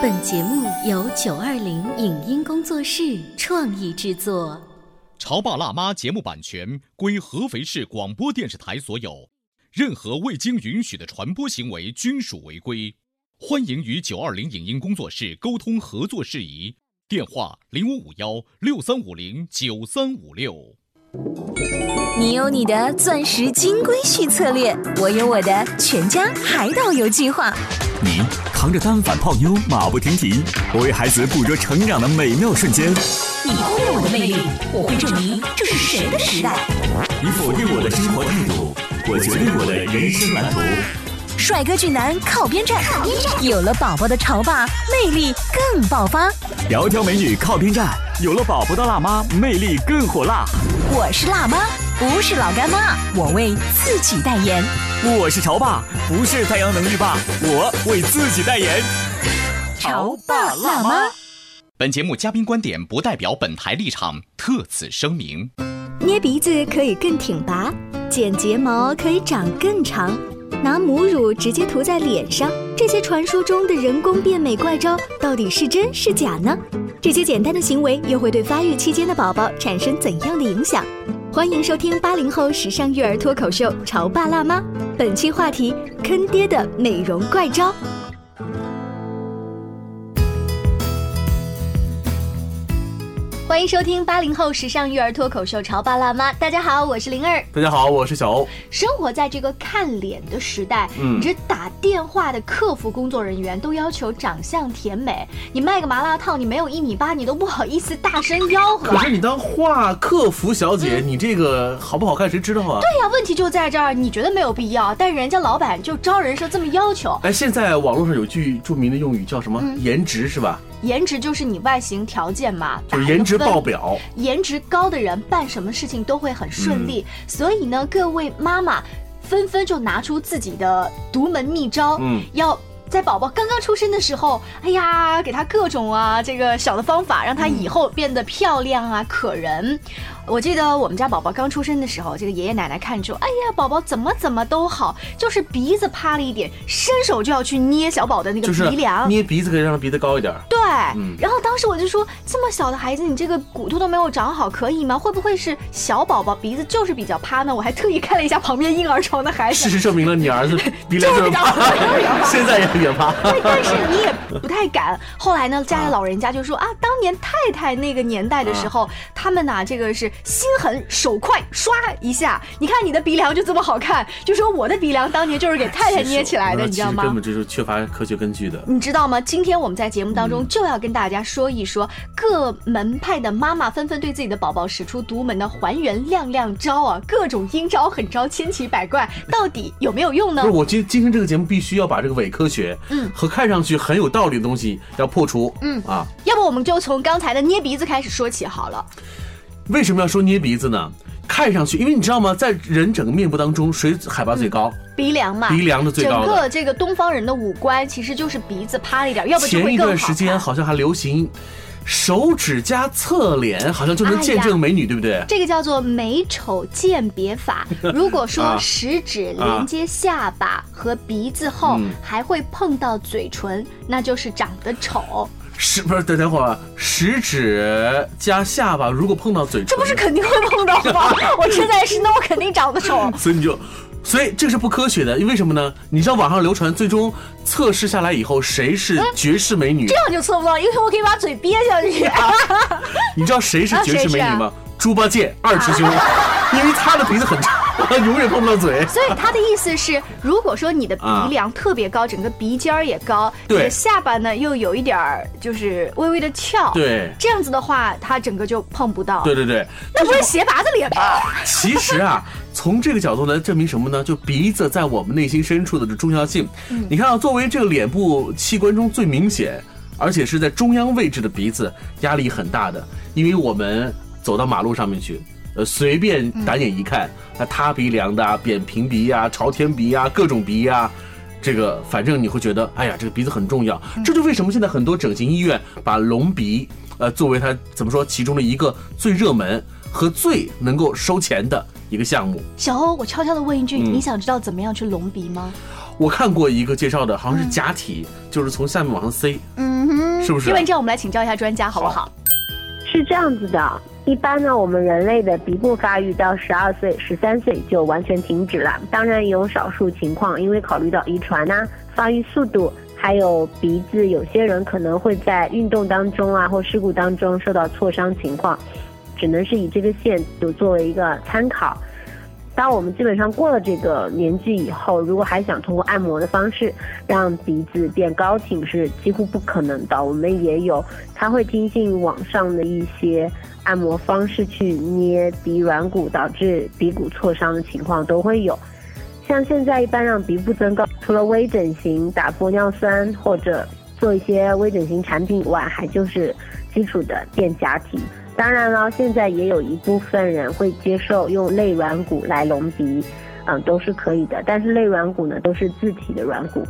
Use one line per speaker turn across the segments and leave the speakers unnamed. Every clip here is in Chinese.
本节目由九二零影音工作室创意制作。
潮爸辣妈节目版权归合肥市广播电视台所有，任何未经允许的传播行为均属违规。欢迎与九二零影音工作室沟通合作事宜，电话零五五幺六三五零九三五六。
你有你的钻石金龟婿策略，我有我的全家海岛游计划。
你扛着单反泡妞马不停蹄，我为孩子捕捉成长的美妙瞬间。
你忽略我的魅力，我会证明这是谁的时代。
你否定我的生活态度，我决定我的人生蓝图。
帅哥俊男靠边站，有了宝宝的潮爸魅力更爆发。
窈窕美女靠边站，有了宝宝的辣妈魅力更火辣。
我是辣妈，不是老干妈，我为自己代言。
我是潮爸，不是太阳能浴霸，我为自己代言。
潮爸辣妈。
本节目嘉宾观点不代表本台立场，特此声明。
捏鼻子可以更挺拔，剪睫毛可以长更长，拿母乳直接涂在脸上，这些传说中的人工变美怪招到底是真是假呢？这些简单的行为又会对发育期间的宝宝产生怎样的影响？欢迎收听八零后时尚育儿脱口秀《潮爸辣妈》，本期话题：坑爹的美容怪招。欢迎收听八零后时尚育儿脱口秀《潮爸辣妈》，大家好，我是灵儿。
大家好，我是小欧。
生活在这个看脸的时代，
嗯
你这打电话的客服工作人员都要求长相甜美，你卖个麻辣烫，你没有一米八，你都不好意思大声吆喝。
可是你当话客服小姐，你这个好不好看谁知道啊？
对呀、问题就在这儿，你觉得没有必要，但人家老板就招人时候这么要求，
哎，现在网络上有句著名的用语叫什么？
嗯
颜值是吧？
颜值就是你外形条件嘛，
就是颜值爆表。
颜值高的人办什么事情都会很顺利，
嗯
所以呢，各位妈妈纷纷就拿出自己的独门秘招，
嗯
要。在宝宝刚刚出生的时候，哎呀，给他各种啊这个小的方法，让他以后变得漂亮啊、可人。我记得我们家宝宝刚出生的时候，这个爷爷奶奶看着，哎呀，宝宝怎么怎么都好，就是鼻子趴了一点，伸手就要去捏小宝的那个
就是
鼻梁，
捏鼻子可以让他鼻子高一点。
对，
嗯
然后当时我就说，这么小的孩子，你这个骨头都没有长好，可以吗？会不会是小宝宝鼻子就是比较趴呢？我还特意看了一下旁边婴儿床的孩子，
事实证明了你儿子 鼻梁就是趴，现在也也趴。
对，但是你也不太敢。后来呢，家里老人家就说啊，当年太太那个年代的时候，他们呐、这个是心狠手快，刷一下，你看你的鼻梁就这么好看，就说我的鼻梁当年就是给太太捏起来的，你知道吗
根？本就是缺乏科学根据的。
你知道吗？今天我们在节目当
嗯
中就要跟大家说一说，各门派的妈妈纷纷对自己的宝宝使出独门的还原亮亮招啊，各种阴招狠招千奇百怪，到底有没有用呢
不是，？我今今天这个节目必须要把这个伪科学，
嗯
和看上去很有道理的东西要破除，
嗯
啊，
要不我们就从刚才的捏鼻子开始说起好了。
为什么要说捏鼻子呢？看上去，因为你知道吗，在人整个面部当中，谁海拔最高？
鼻梁嘛，
鼻梁的最高的
整个这个东方人的五官其实就是鼻子趴了一点，要不就
前一段时间。好像还流行手指加侧脸，好像就能见证美女，对不对？
这个叫做美丑鉴别法。如果说
啊
食指连接下巴和鼻子后
嗯
还会碰到嘴唇，那就是长得丑。
是不是？等等会儿啊，食指加下巴，如果碰到嘴唇，
这不是肯定会碰到吗？我吃在是，那我肯定长得丑。
所以你就，所以这是不科学的，因为什么呢？你知道网上流传，最终测试下来以后，谁是绝世美女？
这样就测不到，因为我可以把嘴憋下去。
你知道谁是绝世美女吗？猪八戒二师兄，因为他的鼻子很长，永远碰不到嘴。
所以他的意思是，如果说你的鼻
啊
梁特别高，整个鼻尖儿也高，
对
你的下巴呢又有一点儿就是微微的翘，，
对，
这样子的话，他整个就碰不到。
对对对。
那不是斜拔子脸吗？
其实啊，从这个角度来证明什么呢？就鼻子在我们内心深处的这重要性。
嗯
你看啊，作为这个脸部器官中最明显，而且是在中央位置的鼻子，压力很大的，因为我们走到马路上面去。呃，随便打眼一看，那塌鼻梁的、啊、扁平鼻呀、朝天鼻呀、各种鼻呀、这个反正你会觉得，哎呀，这个鼻子很重要。这就为什么现在很多整形医院把隆鼻，呃，作为它怎么说其中的一个最热门和最能够收钱的一个项目。
小欧，我悄悄的问一句，
嗯
你想知道怎么样去隆鼻吗？
我看过一个介绍的，好像是假体，就是从下面往上塞，
嗯哼，
是不是
因为这样，我们来请教一下专家，好不好？
是这样子的，一般呢，我们人类的鼻部发育到十二岁、十三岁就完全停止了。当然，有少数情况，因为考虑到遗传呐、发育速度，还有鼻子，有些人可能会在运动当中啊或事故当中受到挫伤情况，只能是以这个线就作为一个参考。当我们基本上过了这个年纪以后，如果还想通过按摩的方式让鼻子变高挺，是几乎不可能的。我们也有，他会听信网上的一些按摩方式去捏鼻软骨，导致鼻骨挫伤的情况都会有。像现在一般让鼻部增高，除了微整形、打玻尿酸或者做一些微整形产品以外，还就是基础的垫假体。当然了，现在也有一部分人会接受用肋软骨来隆鼻，嗯，都是可以的。但是肋软骨呢，都是自体的软骨，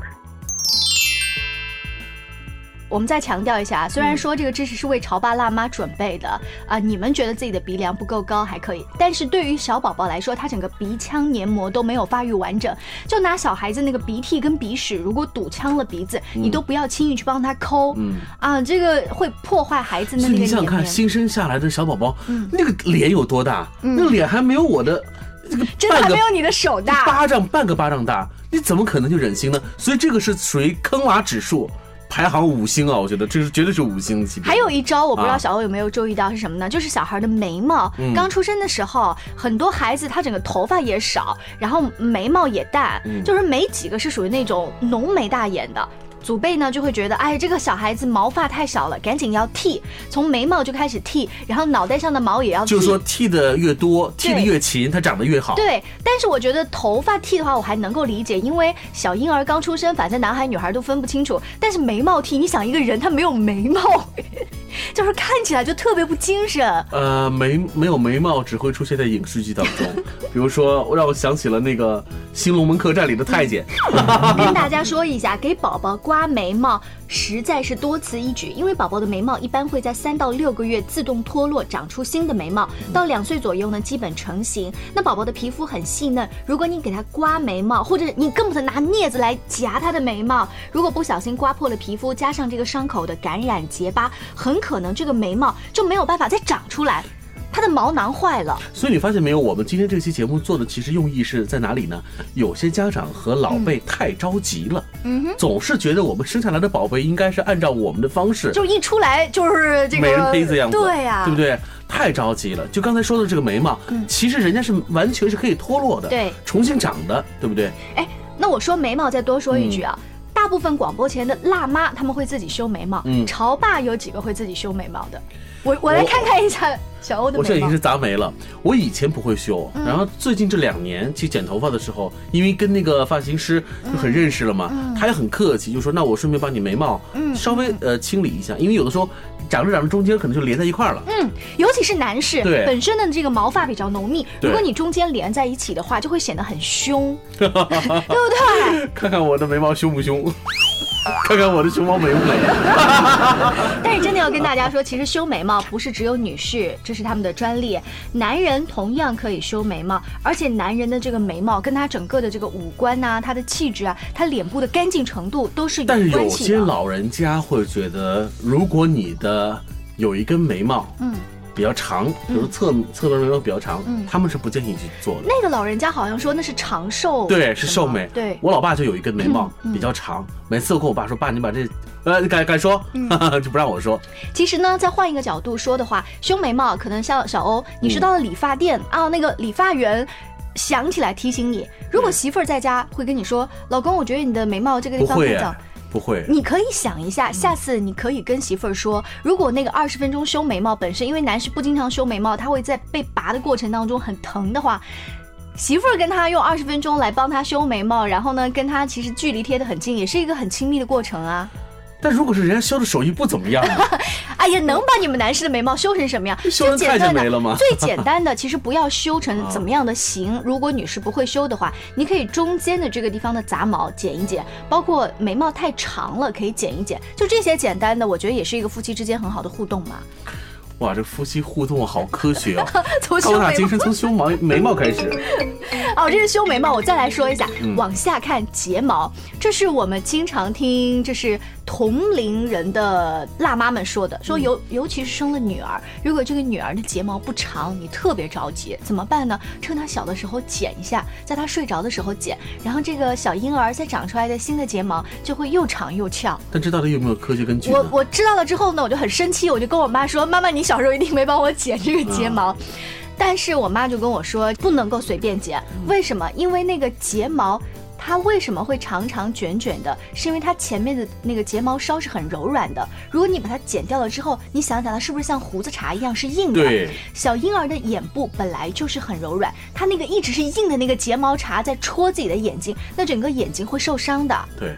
我们再强调一下，虽然说这个知识是为潮爸辣妈准备的啊、你们觉得自己的鼻梁不够高还可以，但是对于小宝宝来说，他整个鼻腔黏膜都没有发育完整。就拿小孩子那个鼻涕跟鼻屎，如果堵呛了鼻子，你都不要轻易去帮他抠，
嗯
啊，这个会破坏孩子那个
你想想看，新生下来的小宝宝，
嗯
那个脸有多大？那个脸还没有我的这个
真的还没有你的手大。
巴掌半个巴掌大，你怎么可能就忍心呢？所以这个是属于坑娃指数排行五星啊，我觉得这是绝对是五星级别。
还有一招，我不知道
啊
小欧有没有注意到是什么呢？就是小孩的眉毛，
嗯
刚出生的时候，很多孩子他整个头发也少，然后眉毛也淡，
嗯
就是没几个是属于那种浓眉大眼的。祖辈呢就会觉得，哎，这个小孩子毛发太少了，赶紧要剃，从眉毛就开始剃，然后脑袋上的毛也要剃。
就是说剃的越多，剃的越勤，它长得越好。
对，但是我觉得头发剃的话，我还能够理解，因为小婴儿刚出生，反正男孩女孩都分不清楚。但是眉毛剃，你想一个人他没有眉毛，就是看起来就特别不精神。
呃，眉没有眉毛只会出现在影视剧当中，比如说让我想起了那个《新龙门客栈》里的太监。
跟大家说一下，给宝宝刮眉毛实在是多此一举，因为宝宝的眉毛一般会在三到六个月自动脱落，长出新的眉毛，到两岁左右呢，基本成型。那宝宝的皮肤很细嫩，如果你给他刮眉毛，或者你更不能拿镊子来夹他的眉毛，如果不小心刮破了皮肤，加上这个伤口的感染结疤，很可能这个眉毛就没有办法再长出来，它的毛囊坏了。
所以你发现没有，我们今天这期节目做的其实用意是在哪里呢？有些家长和老辈太着急了，
嗯哼，
总是觉得我们生下来的宝贝应该是按照我们的方式，
就一出来就是这个
美人胚子样子，
对呀、
对不对？太着急了。就刚才说的这个眉毛，其实人家是完全是可以脱落的，
嗯对，
重新长的，对不对？
哎，那我说眉毛再多说一句
嗯
啊。大部分广播前的辣妈他们会自己修眉毛，
嗯。
潮爸有几个会自己修眉毛的？我我来看看一下小欧的眉毛
我现在已经是。杂眉了，我以前不会修，
嗯。
然后最近这两年去剪头发的时候，因为跟那个发型师就很认识了嘛，他也很客气，就说那我顺便把你眉毛
嗯
稍微呃清理一下，因为有的时候长着长着中间可能就连在一块儿了。
嗯，尤其是男士
对
本身的这个毛发比较浓密，如果你中间连在一起的话，就会显得很凶，对不对？
看看我的眉毛凶不凶，看看我的熊猫美不美。
但是真的要跟大家说，其实修眉毛不是只有女士，这是他们的专利，男人同样可以修眉毛，而且男人的这个眉毛跟他整个的这个五官呐、他的气质啊，他脸部的干净程度都是有
但是有。些老人家会觉得，如果你的有一根眉毛，
嗯，
比较长，比如侧侧边眉毛比较长，
嗯
他们是不建议去做的。
那个老人家好像说那是长寿，
对，是寿眉。
对，
我老爸就有一根眉毛比较长，每次我跟我爸说：“爸，你把这，呃，敢敢说，
嗯
就不让我说。
其实呢，再换一个角度说的话，修眉毛可能像小欧，你是
嗯
到了理发店、啊，那个理发员。想起来提醒你，如果媳妇儿在家会跟你说：“老公，我觉得你的眉毛这个地
不会
方太长
啊。”不会，
你可以想一下，下次你可以跟媳妇儿说，如果那个二十分钟修眉毛本身，因为男士不经常修眉毛，他会在被拔的过程当中很疼的话，媳妇儿跟他用二十分钟来帮他修眉毛，然后呢，跟他其实距离贴得很近，也是一个很亲密的过程啊。
但如果是人家修的手艺不怎么样呢，
哎呀，能把你们男士的眉毛修成什么样？
修成太
最简单的
监眉了吗
最简单的，其实不要修成怎么样的形。如果女士不会修的话，你可以中间的这个地方的杂毛剪一剪，包括眉毛太长了可以剪一剪，就这些简单的，我觉得也是一个夫妻之间很好的互动嘛。
哇，这夫妻互动好科学哦，高大精神，从修毛眉毛开始。
哦，这是修眉毛。我再来说一下，往下看睫毛，这是我们经常听，就是同龄人的辣妈们说的，说尤尤其是生了女儿，如果这个女儿的睫毛不长，你特别着急，怎么办呢？趁她小的时候剪一下，在她睡着的时候剪，然后这个小婴儿再长出来的新的睫毛就会又长又翘。
但这到底有没有科学根据？
我我知道了之后呢，我就很生气，我就跟我妈说：“妈妈，你小时候一定没帮我剪这个睫毛。”但是我妈就跟我说，不能够随便剪。为什么？因为那个睫毛，它为什么会长长卷卷的？是因为它前面的那个睫毛梢是很柔软的。如果你把它剪掉了之后，你想想它是不是像胡子茬一样是硬的？
对。
小婴儿的眼部本来就是很柔软，它那个一直是硬的那个睫毛茬在戳自己的眼睛，那整个眼睛会受伤的。
对。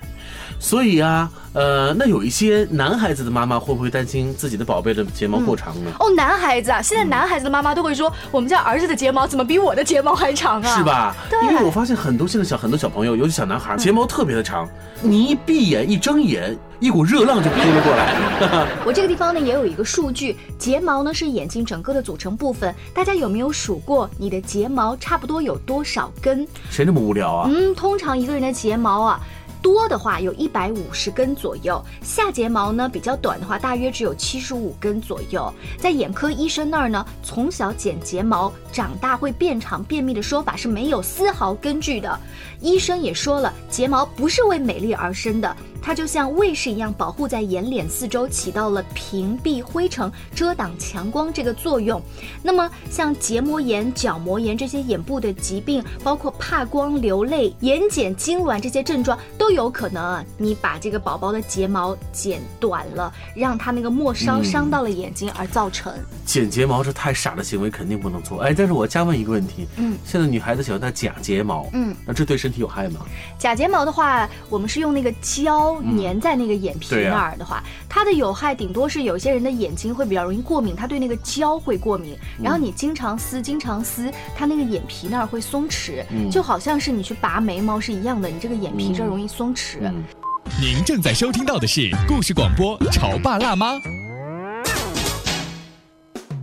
所以啊，呃，那有一些男孩子的妈妈会不会担心自己的宝贝的睫毛过长呢？
哦，男孩子啊，现在男孩子的妈妈都会说，我们家儿子的睫毛怎么比我的睫毛还长啊？
是吧？
对。
因为我发现很多现在小很多小朋友，尤其小男孩，睫毛特别的长，你一闭眼一睁眼，一股热浪就扑了过来。
我这个地方呢也有一个数据，睫毛呢是眼睛整个的组成部分，大家有没有数过你的睫毛差不多有多少根？
谁那么无聊啊？
嗯，通常一个人的睫毛啊。多的话有一百五十根左右，下睫毛呢比较短的话，大约只有七十五根左右。在眼科医生那儿呢，从小剪睫毛长大会变长变密的说法是没有丝毫根据的。医生也说了，睫毛不是为美丽而生的。它就像卫士一样，保护在眼脸四周，起到了屏蔽灰尘、遮挡强光这个作用。那么，像结膜炎、角膜炎这些眼部的疾病，包括怕光、流泪、眼睑痉挛这些症状，都有可能你把这个宝宝的睫毛剪短了，让他那个末梢伤到了眼睛而造成。
剪睫毛是太傻的行为，肯定不能做。哎，但是我加问一个问题，嗯，现在女孩子喜欢戴假睫毛，嗯，那这对身体有害吗？
假睫毛的话，我们是用那个胶。粘在那个眼皮那儿的话，它的有害顶多是有些人的眼睛会比较容易过敏，它对那个胶会过敏。然后你经常撕，经常撕，它那个眼皮那儿会松弛，就好像是你去拔眉毛是一样的，你这个眼皮这容易松弛。
您正在收听到的是故事广播《潮爸辣妈》。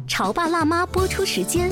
潮爸辣妈播出时间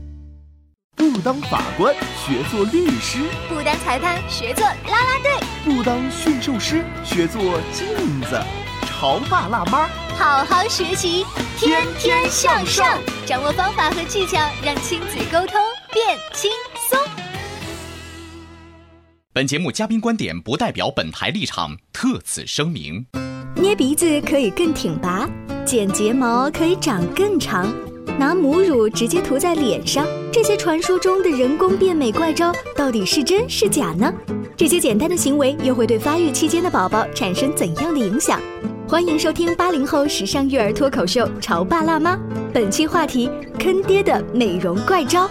不当法官，学做律师；
不当裁判，学做啦啦队；
不当驯兽师，学做镜子。潮爸辣妈。
好好学习，天天向上，掌握方法和技巧，让亲子沟通变轻松。
本节目嘉宾观点不代表本台立场，特此声明。
捏鼻子可以更挺拔，剪睫毛可以长更长，拿母乳直接涂在脸上，这些传说中的人工变美怪招到底是真是假呢？这些简单的行为又会对发育期间的宝宝产生怎样的影响？欢迎收听八零后时尚育儿脱口秀《潮爸辣妈》，本期话题：坑爹的美容怪招。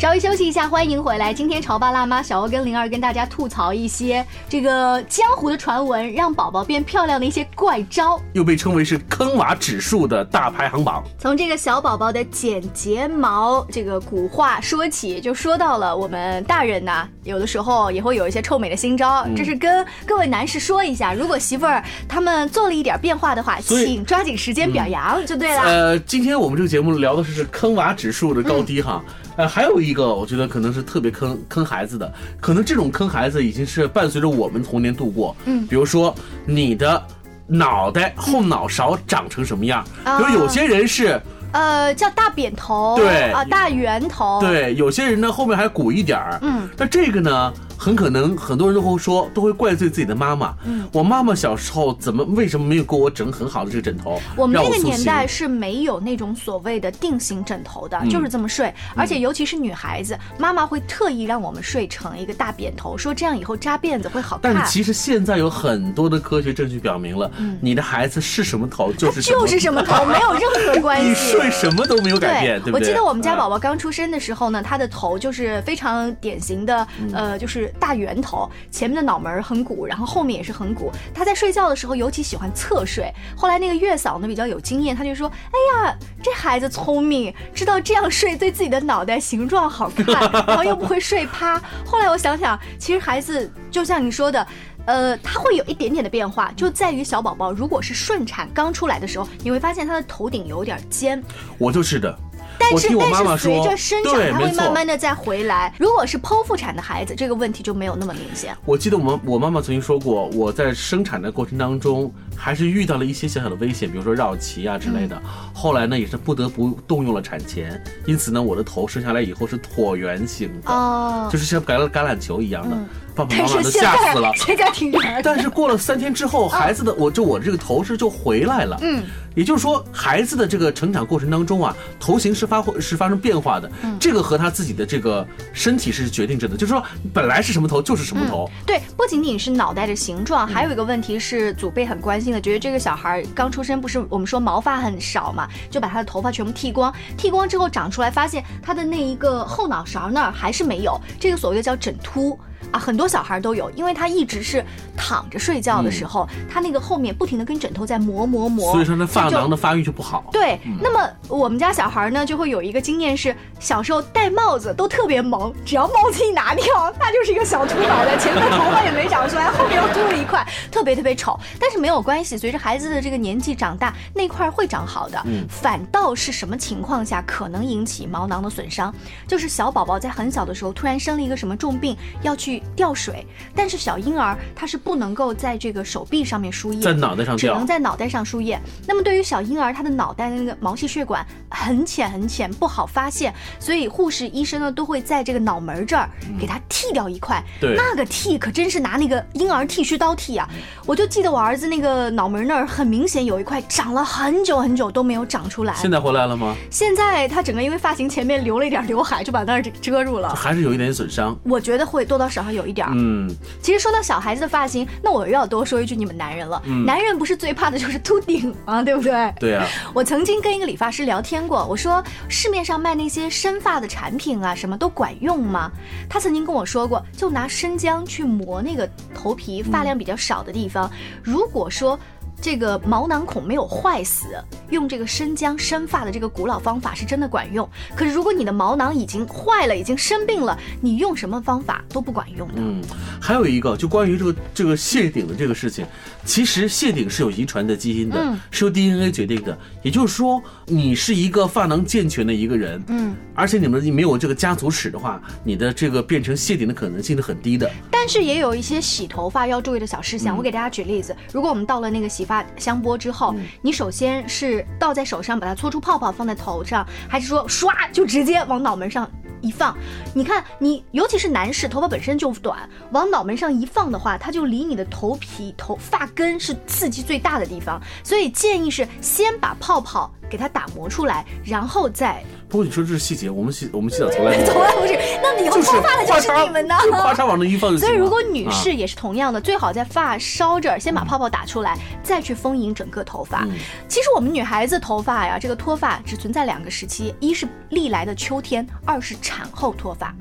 稍微休息一下，欢迎回来。今天潮爸辣妈小欧跟灵儿跟大家吐槽一些这个江湖的传闻，让宝宝变漂亮的一些怪招，
又被称为是坑娃指数的大排行榜。
从这个小宝宝的剪睫毛这个古话说起，就说到了我们大人呢，有的时候也会有一些臭美的新招。这是跟各位男士说一下，如果媳妇儿他们做了一点变化的话，请抓紧时间表扬就对了。
呃，今天我们这个节目聊的是坑娃指数的高低哈。呃，还有一个，我觉得可能是特别坑坑孩子的，可能这种坑孩子已经是伴随着我们童年度过。嗯，比如说你的脑袋后脑勺长成什么样，比如有些人是。
呃，叫大扁头，
对。
啊，大圆头，
对，有些人呢后面还鼓一点儿，嗯，那这个呢，很可能很多人都会说，都会怪罪自己的妈妈，嗯，我妈妈小时候怎么为什么没有给我整很好的这个枕头？
我们那个年代是没有那种所谓的定型枕头的，就是这么睡，而且尤其是女孩子，妈妈会特意让我们睡成一个大扁头，说这样以后扎辫子会好
看。但是其实现在有很多的科学证据表明了，你的孩子是什么头就是
就是什么头，没有任何关系。
对，什么都没有改变，对不对？
我记得我们家
啊
宝宝刚出生的时候呢，他的头就是非常典型的，
嗯
呃，就是大圆头，前面的脑门很鼓，然后后面也是很鼓。他在睡觉的时候尤其喜欢侧睡。后来那个月嫂呢比较有经验，他就说：“哎呀，这孩子聪明，知道这样睡对自己的脑袋形状好看，然后又不会睡趴。”后来我想想，其实孩子就像你说的。呃，它会有一点点的变化，就在于小宝宝如果是顺产刚出来的时候，你会发现他的头顶有点尖，
我就是的。
但是但是随着生长，
对，
它会慢慢的再回来。如果是剖腹产的孩子，这个问题就没有那么明显。
我记得我们我妈妈曾经说过，我在生产的过程当中，还是遇到了一些小小的危险，比如说绕脐啊之类的。后来呢，也是不得不动用了产钳，因此呢，我的头生下来以后是椭圆形的，
哦
就是像橄榄橄榄球一样的。爸爸妈妈都吓死了。
现在挺圆。
但是过了三天之后，孩子的我就我这个头是就回来了。
嗯，
也就是说，孩子的这个成长过程当中啊，头型是发是发生变化的。
嗯
这个和他自己的这个身体是决定着的，就是说本来是什么头就是什么头。
对，不仅仅是脑袋的形状，还有一个问题是祖辈很关心觉得这个小孩刚出生不是我们说毛发很少嘛，就把他的头发全部剃光，剃光之后长出来，发现他的那一个后脑勺那儿还是没有，这个所谓的叫枕秃。啊，很多小孩都有，因为他一直是躺着睡觉的时候，他那个后面不停的跟枕头在磨磨磨，
所以说那，发
就
囊的发育就不好。
对，那么我们家小孩呢，就会有一个经验是，小时候戴帽子都特别萌，只要帽子一拿掉，那就是一个小秃脑袋，前面的头发也没长出来，后面又秃了一块，特别特别丑。但是没有关系，随着孩子的这个年纪长大，那块会长好的。
嗯
反倒是什么情况下可能引起毛囊的损伤？就是小宝宝在很小的时候突然生了一个什么重病，要去吊水，但是小婴儿他是不能够在这个手臂上面输液，
在脑袋上
只
吊
能在脑袋上输液。那么对于小婴儿，他的脑袋的那个毛细血管很浅很浅，不好发现，所以护士医生呢都会在这个脑门这儿给他剃掉一块。
对
那个剃可真是拿那个婴儿剃须刀剃啊！我就记得我儿子那个脑门那儿很明显有一块长了很久很久都没有长出来。
现在回来了吗？
现在他整个因为发型前面留了一点刘海，就把那儿遮住了。
还是有一点损伤。
我觉得会多多少少有一点儿。
嗯，
其实说到小孩子的发型，那我又要多说一句你们男人了。
嗯
男人不是最怕的就是秃顶啊，对不对？
对啊，
我曾经跟一个理发师聊天过，我说市面上卖那些生发的产品啊，什么都管用吗？他曾经跟我说过，就拿生姜去磨那个头皮发量比较少的地方，如果说。这个毛囊孔没有坏死，用这个生姜生发的这个古老方法是真的管用。可是如果你的毛囊已经坏了，已经生病了，你用什么方法都不管用的。
嗯，还有一个就关于这个这个谢顶的这个事情，其实谢顶是有遗传的基因的，
嗯
是由 DNA 决定的。也就是说，你是一个发囊健全的一个人，
嗯，
而且你们没有这个家族史的话，你的这个变成谢顶的可能性是很低的。
但是也有一些洗头发要注意的小事项。我给大家举例子，如果我们到了那个洗发香波之后，你首先是倒在手上，把它搓出泡泡放在头上，还是说唰就直接往脑门上？一放，你看你，尤其是男士，头发本身就短，往脑门上一放的话，它就离你的头皮、头发根是刺激最大的地方，所以建议是先把泡泡给它打磨出来，然后再。
不过你说这是细节，我们洗我们洗澡从来
从来不是，那你以后脱发的就是你们呢？
就咔嚓往那一放就行。
所以，如果女
啊
士也是同样的，最好在发梢这儿先把泡泡打出来，再去丰盈整个头发。
嗯
其实我们女孩子头发呀，这个脱发只存在两个时期，一是历来的秋天，二是产后脱发，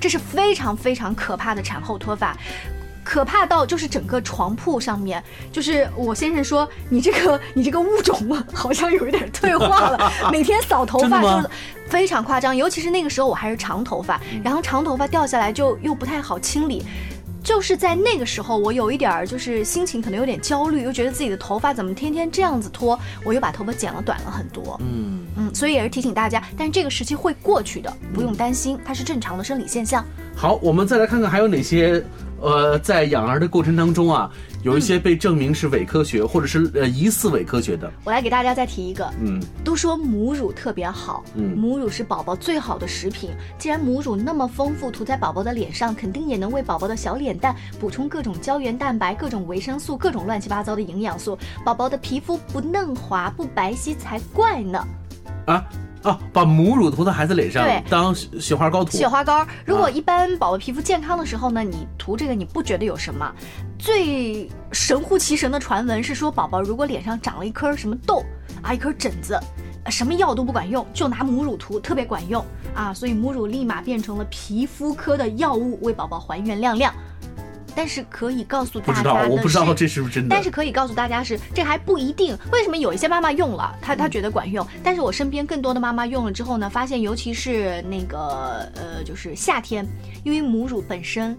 这是非常非常可怕的产后脱发。可怕到就是整个床铺上面，就是我先生说你这个你这个物种啊，好像有一点退化了，每天扫头发说非常夸张，尤其是那个时候我还是长头发，然后长头发掉下来就又不太好清理。就是在那个时候，我有一点儿就是心情可能有点焦虑，又觉得自己的头发怎么天天这样子脱，我又把头发剪了短了很多。
嗯，
嗯，所以也是提醒大家，但是这个时期会过去的，不用担心，它是正常的生理现象。
好，我们再来看看还有哪些，呃，在养儿的过程当中啊，有一些被证明是伪科学，或者是呃疑似伪科学的。
我来给大家再提一个，
嗯，
都说母乳特别好，
嗯
母乳是宝宝最好的食品。既然母乳那么丰富，涂在宝宝的脸上，肯定也能为宝宝的小脸蛋补充各种胶原蛋白、各种维生素、各种乱七八糟的营养素，宝宝的皮肤不嫩滑、不白皙才怪呢。
啊啊，把母乳涂到孩子脸上
对
当雪雪花膏涂。
雪花膏，如果
啊
一般宝宝皮肤健康的时候呢，你涂这个你不觉得有什么。最神乎其神的传闻是说，宝宝如果脸上长了一颗什么痘啊，一颗疹子，呃什么药都不管用，就拿母乳涂特别管用啊，所以母乳立马变成了皮肤科的药物，为宝宝还原亮亮。但是可以告诉
不知道，
大家的
我不知道
是
这是不是真的。
但是可以告诉大家是，这还不一定。为什么有一些妈妈用了，她她觉得管用，但是我身边更多的妈妈用了之后呢，发现尤其是那个呃，就是夏天，因为母乳本身。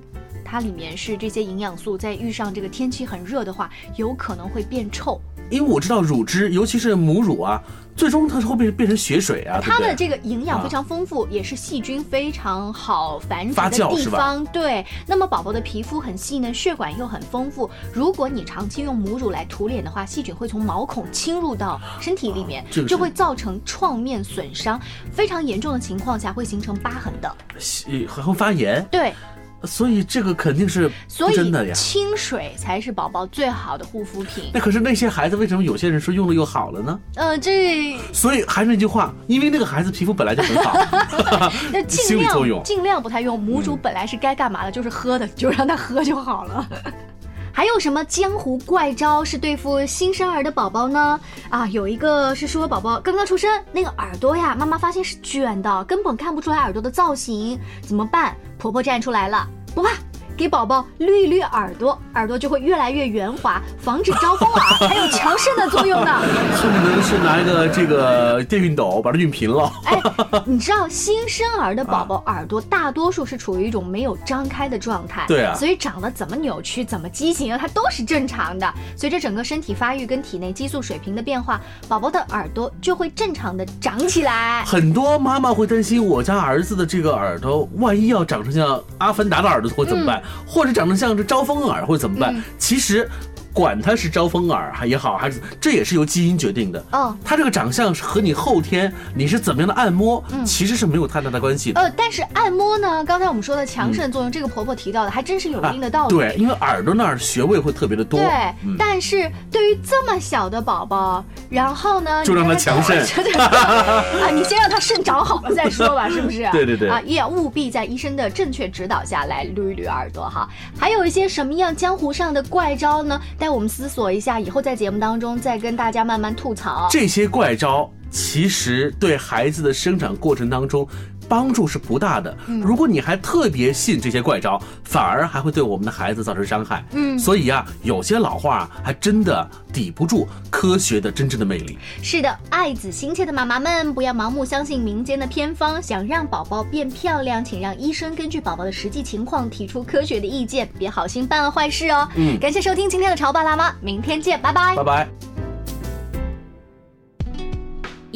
它里面是这些营养素，在遇上这个天气很热的话，有可能会变臭。
因为我知道乳汁，尤其是母乳啊，最终它是会变变成血水啊？
它的这个营养非常丰富，也是细菌非常好繁殖的地方。对，那么宝宝的皮肤很细嫩，血管又很丰富。如果你长期用母乳来涂脸的话，细菌会从毛孔侵入到身体里面，
这个
就会造成创面损伤。非常严重的情况下会形成疤痕的。
细还会发炎，
对，
所以这个肯定是
所以
不真的呀。
清水才是宝宝最好的护肤品。
那可是那些孩子为什么有些人说用了又好了呢？
呃，这
所以还是那句话，因为那个孩子皮肤本来就很好，
那
心
尽
理作用
量尽量不太用母乳，本来是该干嘛的，就是喝的，就让他喝就好了。还有什么江湖怪招是对付新生儿的宝宝呢？啊，有一个是说宝宝刚刚出生，那个耳朵呀，妈妈发现是卷的，根本看不出来耳朵的造型，怎么办？婆婆站出来了，不怕。给宝宝捋一捋耳朵，耳朵就会越来越圆滑，防止招风耳，还有强肾的作用呢。
恨不得是拿一个这个电熨斗把它熨平了。
哎，你知道新生儿的宝宝耳朵大多数是处于一种没有张开的状态，
对啊
所以长得怎么扭曲、怎么畸形，它都是正常的。随着整个身体发育跟体内激素水平的变化，宝宝的耳朵就会正常的长起来。
很多妈妈会担心，我家儿子的这个耳朵，万一要长成像阿凡达的耳朵会怎么办？或者长得像这招风耳会怎么办？
嗯
其实。管他是招风耳还也好，还是这也是由基因决定的。
哦
他这个长相是和你后天你是怎么样的按摩，
嗯
其实是没有太大的关系的。
呃，但是按摩呢，刚才我们说的强肾作用，这个婆婆提到的还真是有一定的道理。
啊对，因为耳朵那儿穴位会特别的多。
对，
嗯
但是对于这么小的宝宝，然后呢，
就让他强肾
对对对啊，你先让他肾长好了再说吧，是不是？
对对对
啊，也务必在医生的正确指导下来捋一捋耳朵哈。还有一些什么样江湖上的怪招呢？待我们思索一下，以后在节目当中再跟大家慢慢吐槽。
这些怪招其实对孩子的生长过程当中帮助是不大的。
嗯
如果你还特别信这些怪招，反而还会对我们的孩子造成伤害。
嗯
所以啊、有些老话啊还真的抵不住科学的真正的魅力。
是的，爱子心切的妈妈们，不要盲目相信民间的偏方。想让宝宝变漂亮，请让医生根据宝宝的实际情况提出科学的意见，别好心办了坏事哦。
嗯
感谢收听今天的潮爸辣妈，明天见，拜拜
拜。拜。